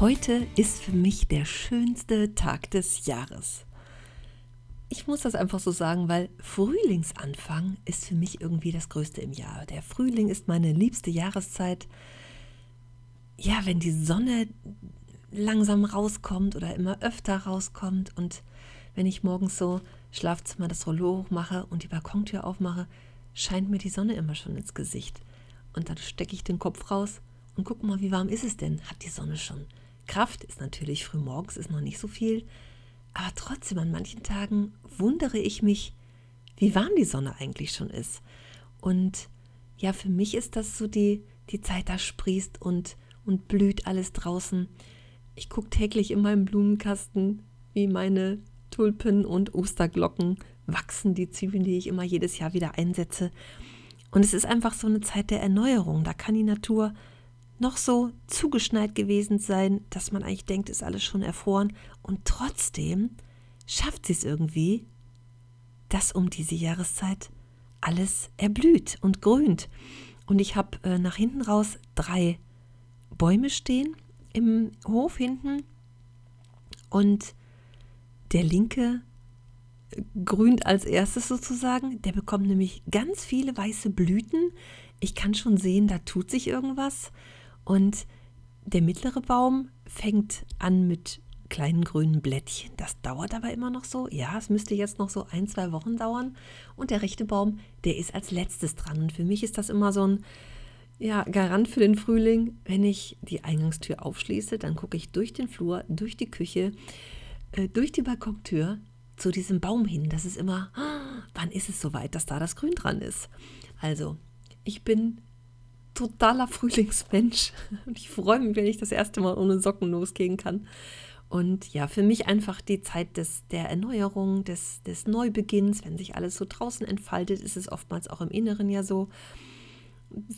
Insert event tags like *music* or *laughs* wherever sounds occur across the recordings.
Heute ist für mich der schönste Tag des Jahres. Ich muss das einfach so sagen, weil Frühlingsanfang ist für mich irgendwie das Größte im Jahr. Der Frühling ist meine liebste Jahreszeit. Ja, wenn die Sonne langsam rauskommt oder immer öfter rauskommt und wenn ich morgens so Schlafzimmer das Rollo hochmache und die Balkontür aufmache, scheint mir die Sonne immer schon ins Gesicht. Und dann stecke ich den Kopf raus und gucke mal, wie warm ist es denn? Hat die Sonne schon? Kraft ist natürlich früh morgens, ist noch nicht so viel. Aber trotzdem, an manchen Tagen wundere ich mich, wie warm die Sonne eigentlich schon ist. Und ja, für mich ist das so die, die Zeit, da sprießt und, und blüht alles draußen. Ich gucke täglich in meinem Blumenkasten, wie meine Tulpen und Osterglocken wachsen, die Zwiebeln, die ich immer jedes Jahr wieder einsetze. Und es ist einfach so eine Zeit der Erneuerung. Da kann die Natur noch so zugeschneit gewesen sein, dass man eigentlich denkt, ist alles schon erfroren. Und trotzdem schafft sie es irgendwie, dass um diese Jahreszeit alles erblüht und grünt. Und ich habe äh, nach hinten raus drei Bäume stehen im Hof hinten. Und der linke äh, grünt als erstes sozusagen. Der bekommt nämlich ganz viele weiße Blüten. Ich kann schon sehen, da tut sich irgendwas. Und der mittlere Baum fängt an mit kleinen grünen Blättchen. Das dauert aber immer noch so. Ja, es müsste jetzt noch so ein, zwei Wochen dauern. Und der rechte Baum, der ist als letztes dran. Und für mich ist das immer so ein ja, Garant für den Frühling. Wenn ich die Eingangstür aufschließe, dann gucke ich durch den Flur, durch die Küche, äh, durch die Balkontür zu diesem Baum hin. Das ist immer, oh, wann ist es soweit, dass da das Grün dran ist? Also, ich bin totaler Frühlingsmensch. *laughs* Und ich freue mich, wenn ich das erste Mal ohne Socken losgehen kann. Und ja, für mich einfach die Zeit des, der Erneuerung, des, des Neubeginns, wenn sich alles so draußen entfaltet, ist es oftmals auch im Inneren ja so.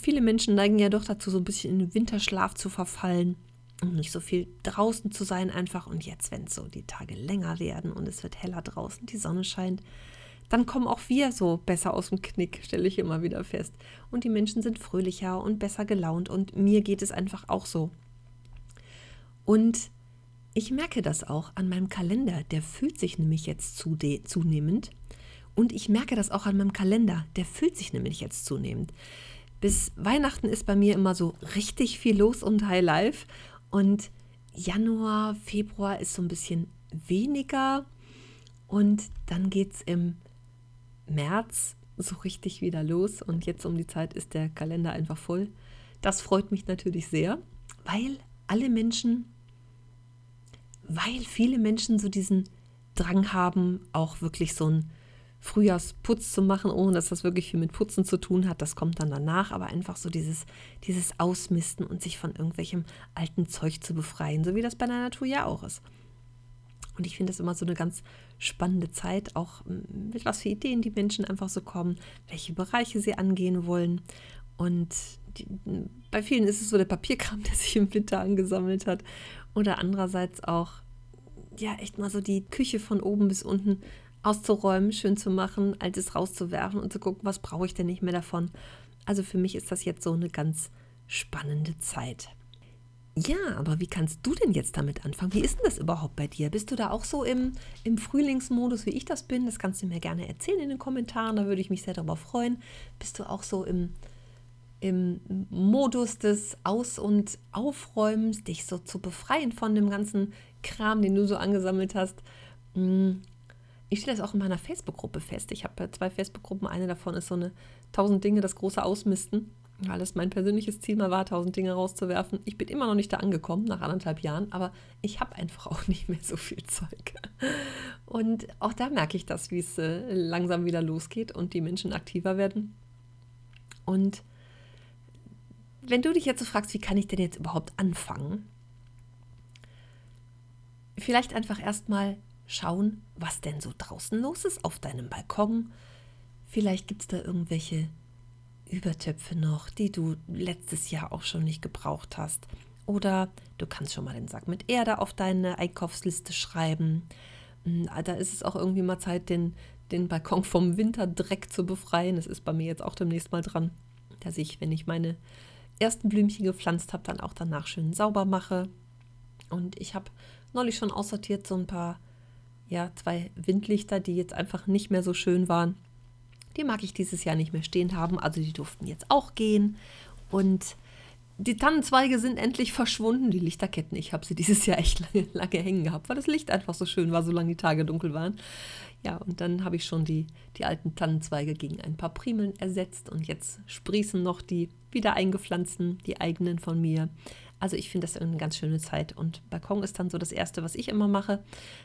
Viele Menschen neigen ja doch dazu, so ein bisschen in den Winterschlaf zu verfallen und nicht so viel draußen zu sein einfach. Und jetzt, wenn so die Tage länger werden und es wird heller draußen, die Sonne scheint, dann kommen auch wir so besser aus dem Knick, stelle ich immer wieder fest. Und die Menschen sind fröhlicher und besser gelaunt und mir geht es einfach auch so. Und ich merke das auch an meinem Kalender, der fühlt sich nämlich jetzt zunehmend. Und ich merke das auch an meinem Kalender, der fühlt sich nämlich jetzt zunehmend. Bis Weihnachten ist bei mir immer so richtig viel los und High Life. Und Januar, Februar ist so ein bisschen weniger. Und dann geht es im März so richtig wieder los und jetzt um die Zeit ist der Kalender einfach voll. Das freut mich natürlich sehr, weil alle Menschen, weil viele Menschen so diesen Drang haben, auch wirklich so einen Frühjahrsputz zu machen, ohne dass das wirklich viel mit Putzen zu tun hat. Das kommt dann danach, aber einfach so dieses, dieses Ausmisten und sich von irgendwelchem alten Zeug zu befreien, so wie das bei der Natur ja auch ist. Und ich finde das immer so eine ganz spannende Zeit, auch mit was für Ideen die Menschen einfach so kommen, welche Bereiche sie angehen wollen. Und die, bei vielen ist es so der Papierkram, *laughs* der sich im Winter angesammelt hat. Oder andererseits auch, ja, echt mal so die Küche von oben bis unten auszuräumen, schön zu machen, altes rauszuwerfen und zu gucken, was brauche ich denn nicht mehr davon. Also für mich ist das jetzt so eine ganz spannende Zeit. Ja, aber wie kannst du denn jetzt damit anfangen? Wie ist denn das überhaupt bei dir? Bist du da auch so im, im Frühlingsmodus, wie ich das bin? Das kannst du mir gerne erzählen in den Kommentaren, da würde ich mich sehr darüber freuen. Bist du auch so im, im Modus des Aus- und Aufräumens, dich so zu befreien von dem ganzen Kram, den du so angesammelt hast? Hm, ich stelle das auch in meiner Facebook-Gruppe fest. Ich habe zwei Facebook-Gruppen. Eine davon ist so eine 1000 Dinge, das große Ausmisten weil es mein persönliches Ziel mal war, tausend Dinge rauszuwerfen. Ich bin immer noch nicht da angekommen, nach anderthalb Jahren, aber ich habe einfach auch *laughs* nicht mehr so viel Zeug. Und auch da merke ich das, wie es äh, langsam wieder losgeht und die Menschen aktiver werden. Und wenn du dich jetzt so fragst, wie kann ich denn jetzt überhaupt anfangen? Vielleicht einfach erstmal schauen, was denn so draußen los ist auf deinem Balkon. Vielleicht gibt es da irgendwelche Übertöpfe noch, die du letztes Jahr auch schon nicht gebraucht hast. Oder du kannst schon mal den Sack mit Erde auf deine Einkaufsliste schreiben. Hm, da ist es auch irgendwie mal Zeit, den, den Balkon vom Winterdreck zu befreien. Das ist bei mir jetzt auch demnächst mal dran, dass ich, wenn ich meine ersten Blümchen gepflanzt habe, dann auch danach schön sauber mache. Und ich habe neulich schon aussortiert so ein paar, ja, zwei Windlichter, die jetzt einfach nicht mehr so schön waren. Die mag ich dieses Jahr nicht mehr stehen haben, also die durften jetzt auch gehen. Und die Tannenzweige sind endlich verschwunden, die Lichterketten. Ich habe sie dieses Jahr echt lange, lange hängen gehabt, weil das Licht einfach so schön war, solange die Tage dunkel waren. Ja, und dann habe ich schon die, die alten Tannenzweige gegen ein paar Primeln ersetzt und jetzt sprießen noch die wieder eingepflanzten, die eigenen von mir. Also ich finde das eine ganz schöne Zeit. Und Balkon ist dann so das Erste, was ich immer mache,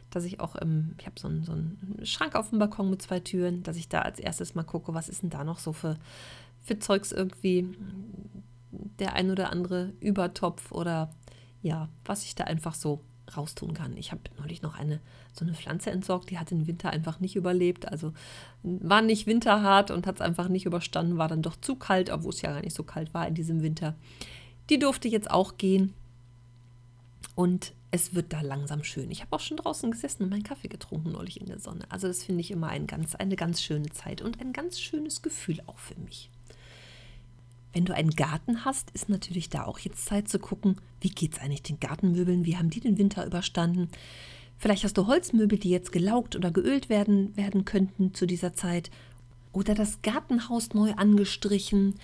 dass ich auch, ähm, ich habe so, so einen Schrank auf dem Balkon mit zwei Türen, dass ich da als erstes mal gucke, was ist denn da noch so für, für Zeugs irgendwie, der ein oder andere Übertopf oder ja, was ich da einfach so raustun kann. Ich habe neulich noch eine so eine Pflanze entsorgt, die hat den Winter einfach nicht überlebt. Also war nicht winterhart und hat es einfach nicht überstanden, war dann doch zu kalt, obwohl es ja gar nicht so kalt war in diesem Winter. Die durfte jetzt auch gehen. Und es wird da langsam schön. Ich habe auch schon draußen gesessen und meinen Kaffee getrunken neulich in der Sonne. Also das finde ich immer ein ganz, eine ganz schöne Zeit und ein ganz schönes Gefühl auch für mich. Wenn du einen Garten hast, ist natürlich da auch jetzt Zeit zu gucken, wie geht es eigentlich den Gartenmöbeln, wie haben die den Winter überstanden. Vielleicht hast du Holzmöbel, die jetzt gelaugt oder geölt werden, werden könnten zu dieser Zeit. Oder das Gartenhaus neu angestrichen.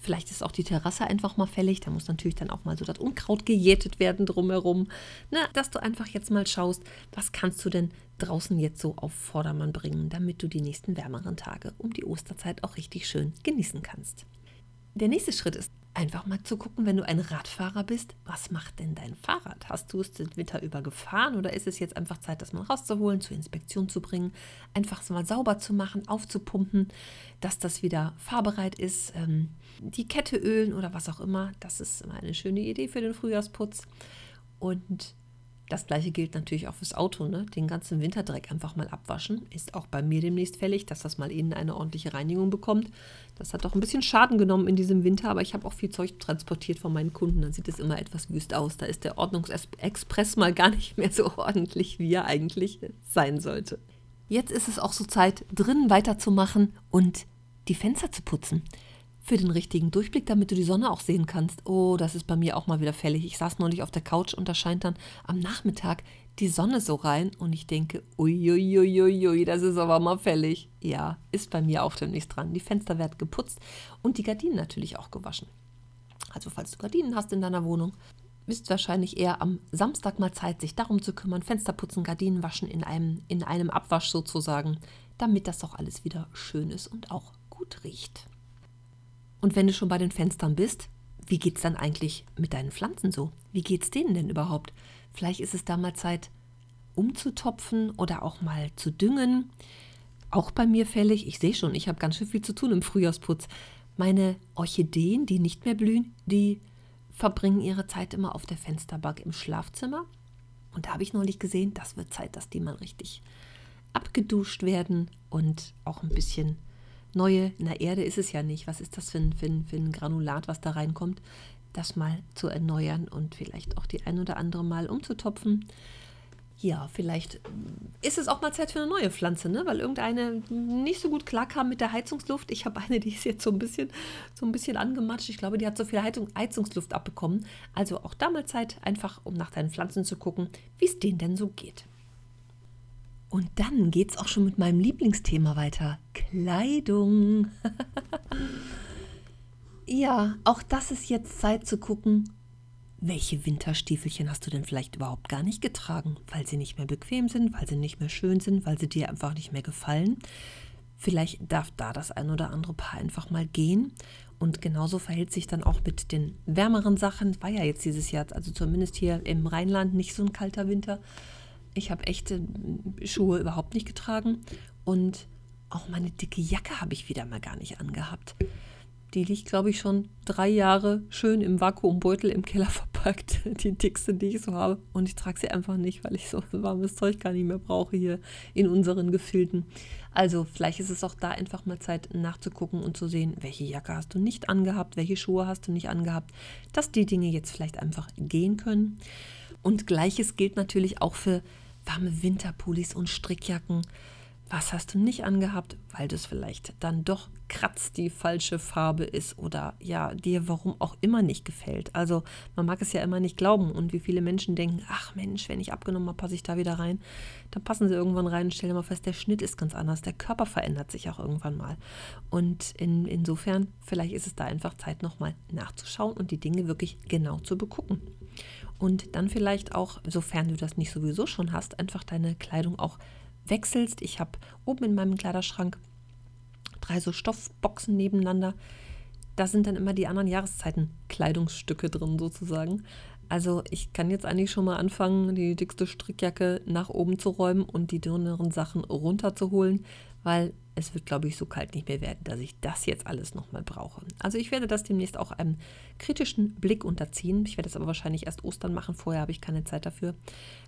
Vielleicht ist auch die Terrasse einfach mal fällig. Da muss natürlich dann auch mal so das Unkraut gejätet werden drumherum. Na, dass du einfach jetzt mal schaust, was kannst du denn draußen jetzt so auf Vordermann bringen, damit du die nächsten wärmeren Tage um die Osterzeit auch richtig schön genießen kannst. Der nächste Schritt ist einfach mal zu gucken, wenn du ein Radfahrer bist, was macht denn dein Fahrrad? Hast du es den Winter über gefahren oder ist es jetzt einfach Zeit, das mal rauszuholen, zur Inspektion zu bringen, einfach mal sauber zu machen, aufzupumpen, dass das wieder fahrbereit ist, ähm, die Kette ölen oder was auch immer. Das ist immer eine schöne Idee für den Frühjahrsputz. Und das gleiche gilt natürlich auch fürs Auto. Ne? Den ganzen Winterdreck einfach mal abwaschen. Ist auch bei mir demnächst fällig, dass das mal innen eine ordentliche Reinigung bekommt. Das hat doch ein bisschen Schaden genommen in diesem Winter, aber ich habe auch viel Zeug transportiert von meinen Kunden. Dann sieht es immer etwas wüst aus. Da ist der Ordnungsexpress mal gar nicht mehr so ordentlich, wie er eigentlich sein sollte. Jetzt ist es auch so Zeit, drinnen weiterzumachen und die Fenster zu putzen für den richtigen Durchblick, damit du die Sonne auch sehen kannst. Oh, das ist bei mir auch mal wieder fällig. Ich saß neulich auf der Couch und da scheint dann am Nachmittag die Sonne so rein und ich denke, uiuiuiui, das ist aber mal fällig. Ja, ist bei mir auch demnächst dran. Die Fenster werden geputzt und die Gardinen natürlich auch gewaschen. Also falls du Gardinen hast in deiner Wohnung, ist wahrscheinlich eher am Samstag mal Zeit, sich darum zu kümmern, Fenster putzen, Gardinen waschen in einem, in einem Abwasch sozusagen, damit das doch alles wieder schön ist und auch gut riecht. Und wenn du schon bei den Fenstern bist, wie geht es dann eigentlich mit deinen Pflanzen so? Wie geht es denen denn überhaupt? Vielleicht ist es da mal Zeit, umzutopfen oder auch mal zu düngen. Auch bei mir fällig. Ich sehe schon, ich habe ganz schön viel zu tun im Frühjahrsputz. Meine Orchideen, die nicht mehr blühen, die verbringen ihre Zeit immer auf der Fensterbank im Schlafzimmer. Und da habe ich neulich gesehen, das wird Zeit, dass die mal richtig abgeduscht werden und auch ein bisschen neue, na Erde ist es ja nicht, was ist das für ein, für ein, für ein Granulat, was da reinkommt, das mal zu erneuern und vielleicht auch die ein oder andere mal umzutopfen. Ja, vielleicht ist es auch mal Zeit für eine neue Pflanze, ne? weil irgendeine nicht so gut klarkam mit der Heizungsluft. Ich habe eine, die ist jetzt so ein bisschen, so ein bisschen angematscht. Ich glaube, die hat so viel Heizung, Heizungsluft abbekommen. Also auch da mal Zeit, einfach um nach deinen Pflanzen zu gucken, wie es denen denn so geht. Und dann geht es auch schon mit meinem Lieblingsthema weiter. Kleidung. *laughs* ja, auch das ist jetzt Zeit zu gucken, welche Winterstiefelchen hast du denn vielleicht überhaupt gar nicht getragen, weil sie nicht mehr bequem sind, weil sie nicht mehr schön sind, weil sie dir einfach nicht mehr gefallen. Vielleicht darf da das ein oder andere Paar einfach mal gehen. Und genauso verhält sich dann auch mit den wärmeren Sachen. War ja jetzt dieses Jahr, also zumindest hier im Rheinland, nicht so ein kalter Winter. Ich habe echte Schuhe überhaupt nicht getragen und auch meine dicke Jacke habe ich wieder mal gar nicht angehabt. die liegt, glaube ich, schon drei Jahre schön im Vakuumbeutel im Keller *laughs* verpackt. Die dickste, die ich so habe. Und ich trage sie einfach nicht, weil ich so *laughs* warmes Zeug gar nicht mehr brauche hier in unseren Gefilden. Also vielleicht ist es auch da einfach mal Zeit nachzugucken und zu sehen, welche Jacke hast du nicht angehabt, welche Schuhe hast du nicht angehabt, dass die Dinge jetzt vielleicht einfach gehen können. Und gleiches gilt natürlich auch für warme Winterpullis und Strickjacken. Was hast du nicht angehabt, weil das vielleicht dann doch kratzt die falsche Farbe ist oder ja, dir warum auch immer nicht gefällt. Also man mag es ja immer nicht glauben und wie viele Menschen denken, ach Mensch, wenn ich abgenommen habe, passe ich da wieder rein. Dann passen sie irgendwann rein und stellen mal fest, der Schnitt ist ganz anders, der Körper verändert sich auch irgendwann mal. Und in, insofern, vielleicht ist es da einfach Zeit nochmal nachzuschauen und die Dinge wirklich genau zu begucken. Und dann vielleicht auch, sofern du das nicht sowieso schon hast, einfach deine Kleidung auch wechselst. Ich habe oben in meinem Kleiderschrank drei so Stoffboxen nebeneinander. Da sind dann immer die anderen Jahreszeiten Kleidungsstücke drin sozusagen. Also ich kann jetzt eigentlich schon mal anfangen, die dickste Strickjacke nach oben zu räumen und die dünneren Sachen runterzuholen, weil es wird, glaube ich, so kalt nicht mehr werden, dass ich das jetzt alles nochmal brauche. Also ich werde das demnächst auch einem kritischen Blick unterziehen. Ich werde es aber wahrscheinlich erst Ostern machen. Vorher habe ich keine Zeit dafür.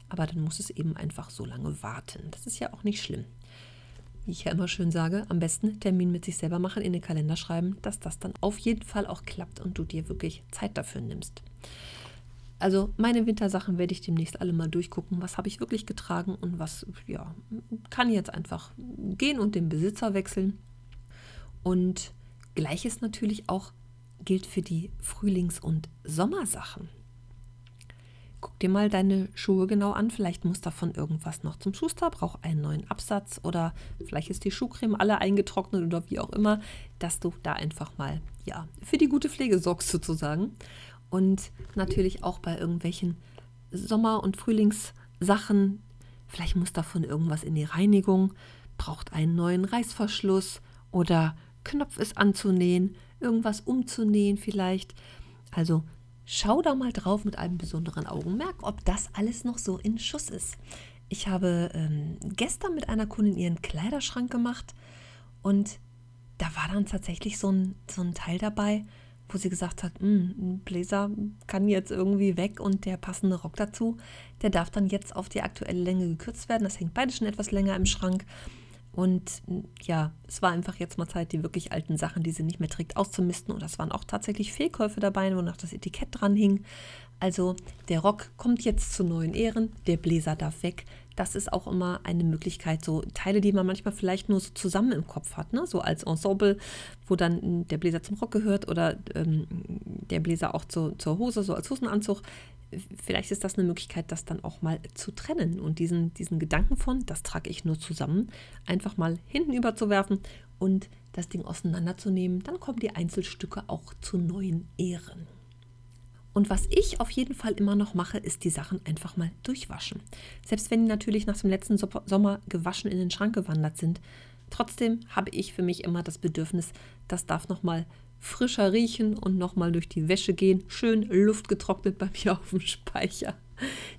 Aber dann muss es eben einfach so lange warten. Das ist ja auch nicht schlimm. Wie ich ja immer schön sage, am besten Termin mit sich selber machen, in den Kalender schreiben, dass das dann auf jeden Fall auch klappt und du dir wirklich Zeit dafür nimmst. Also meine Wintersachen werde ich demnächst alle mal durchgucken, was habe ich wirklich getragen und was ja, kann jetzt einfach gehen und den Besitzer wechseln. Und gleiches natürlich auch gilt für die Frühlings- und Sommersachen. Guck dir mal deine Schuhe genau an. Vielleicht muss davon irgendwas noch zum Schuster, braucht einen neuen Absatz oder vielleicht ist die Schuhcreme alle eingetrocknet oder wie auch immer, dass du da einfach mal ja für die gute Pflege sorgst sozusagen und natürlich auch bei irgendwelchen Sommer- und Frühlingssachen. Vielleicht muss davon irgendwas in die Reinigung, braucht einen neuen Reißverschluss oder Knopf ist anzunähen, irgendwas umzunähen vielleicht. Also schau da mal drauf mit einem besonderen Augenmerk, ob das alles noch so in Schuss ist. Ich habe ähm, gestern mit einer Kundin ihren Kleiderschrank gemacht und da war dann tatsächlich so ein, so ein Teil dabei, wo sie gesagt hat, hm, ein Bläser kann jetzt irgendwie weg und der passende Rock dazu, der darf dann jetzt auf die aktuelle Länge gekürzt werden. Das hängt beide schon etwas länger im Schrank. Und hm, ja, es war einfach jetzt mal Zeit, die wirklich alten Sachen, die sie nicht mehr trägt, auszumisten. Und das waren auch tatsächlich Fehlkäufe dabei, wo noch das Etikett dran hing. Also der Rock kommt jetzt zu neuen Ehren, der Bläser darf weg das ist auch immer eine Möglichkeit, so Teile, die man manchmal vielleicht nur so zusammen im Kopf hat, ne? so als Ensemble, wo dann der Bläser zum Rock gehört oder ähm, der Bläser auch zu, zur Hose, so als Hosenanzug. Vielleicht ist das eine Möglichkeit, das dann auch mal zu trennen und diesen, diesen Gedanken von, das trage ich nur zusammen, einfach mal hinten überzuwerfen und das Ding auseinanderzunehmen. Dann kommen die Einzelstücke auch zu neuen Ehren. Und was ich auf jeden Fall immer noch mache, ist die Sachen einfach mal durchwaschen. Selbst wenn die natürlich nach dem letzten Sommer gewaschen in den Schrank gewandert sind, trotzdem habe ich für mich immer das Bedürfnis, das darf noch mal frischer riechen und noch mal durch die Wäsche gehen, schön luftgetrocknet bei *laughs* mir auf dem Speicher.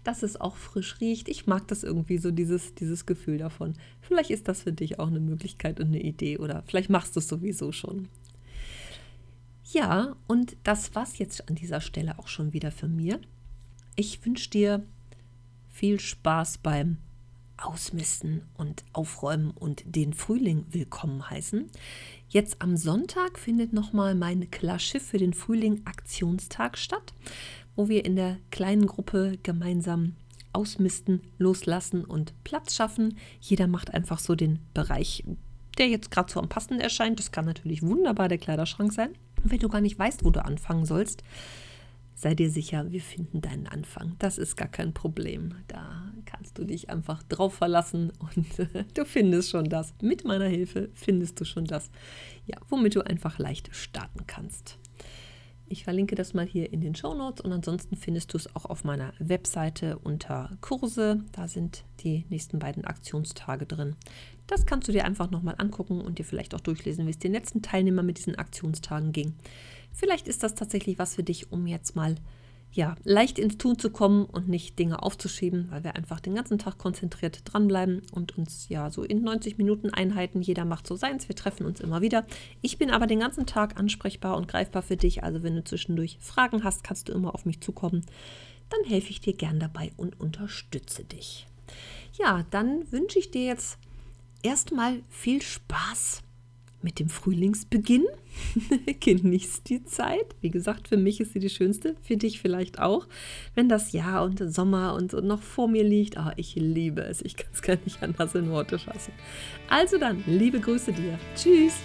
Dass es auch frisch riecht. Ich mag das irgendwie so, dieses, dieses Gefühl davon. Vielleicht ist das für dich auch eine Möglichkeit und eine Idee oder vielleicht machst du es sowieso schon. Ja, und das war's jetzt an dieser Stelle auch schon wieder für mir. Ich wünsche dir viel Spaß beim Ausmisten und Aufräumen und den Frühling willkommen heißen. Jetzt am Sonntag findet nochmal mein Klarschiff für den Frühling Aktionstag statt, wo wir in der kleinen Gruppe gemeinsam ausmisten, loslassen und Platz schaffen. Jeder macht einfach so den Bereich, der jetzt gerade so am passenden erscheint. Das kann natürlich wunderbar der Kleiderschrank sein. Und wenn du gar nicht weißt, wo du anfangen sollst, sei dir sicher, wir finden deinen Anfang. Das ist gar kein Problem. Da kannst du dich einfach drauf verlassen und *laughs* du findest schon das. Mit meiner Hilfe findest du schon das, ja, womit du einfach leicht starten kannst. Ich verlinke das mal hier in den Show Notes und ansonsten findest du es auch auf meiner Webseite unter Kurse. Da sind die nächsten beiden Aktionstage drin. Das kannst du dir einfach nochmal angucken und dir vielleicht auch durchlesen, wie es den letzten Teilnehmern mit diesen Aktionstagen ging. Vielleicht ist das tatsächlich was für dich, um jetzt mal ja, leicht ins Tun zu kommen und nicht Dinge aufzuschieben, weil wir einfach den ganzen Tag konzentriert dranbleiben und uns ja so in 90 Minuten Einheiten, jeder macht so seins, wir treffen uns immer wieder. Ich bin aber den ganzen Tag ansprechbar und greifbar für dich, also wenn du zwischendurch Fragen hast, kannst du immer auf mich zukommen. Dann helfe ich dir gern dabei und unterstütze dich. Ja, dann wünsche ich dir jetzt erstmal viel Spaß mit dem Frühlingsbeginn. *laughs* Genießt die Zeit. Wie gesagt, für mich ist sie die schönste, für dich vielleicht auch. Wenn das Jahr und Sommer und noch vor mir liegt, oh, ich liebe es. Ich kann es gar nicht anders in Worte fassen. Also dann, liebe Grüße dir. Tschüss.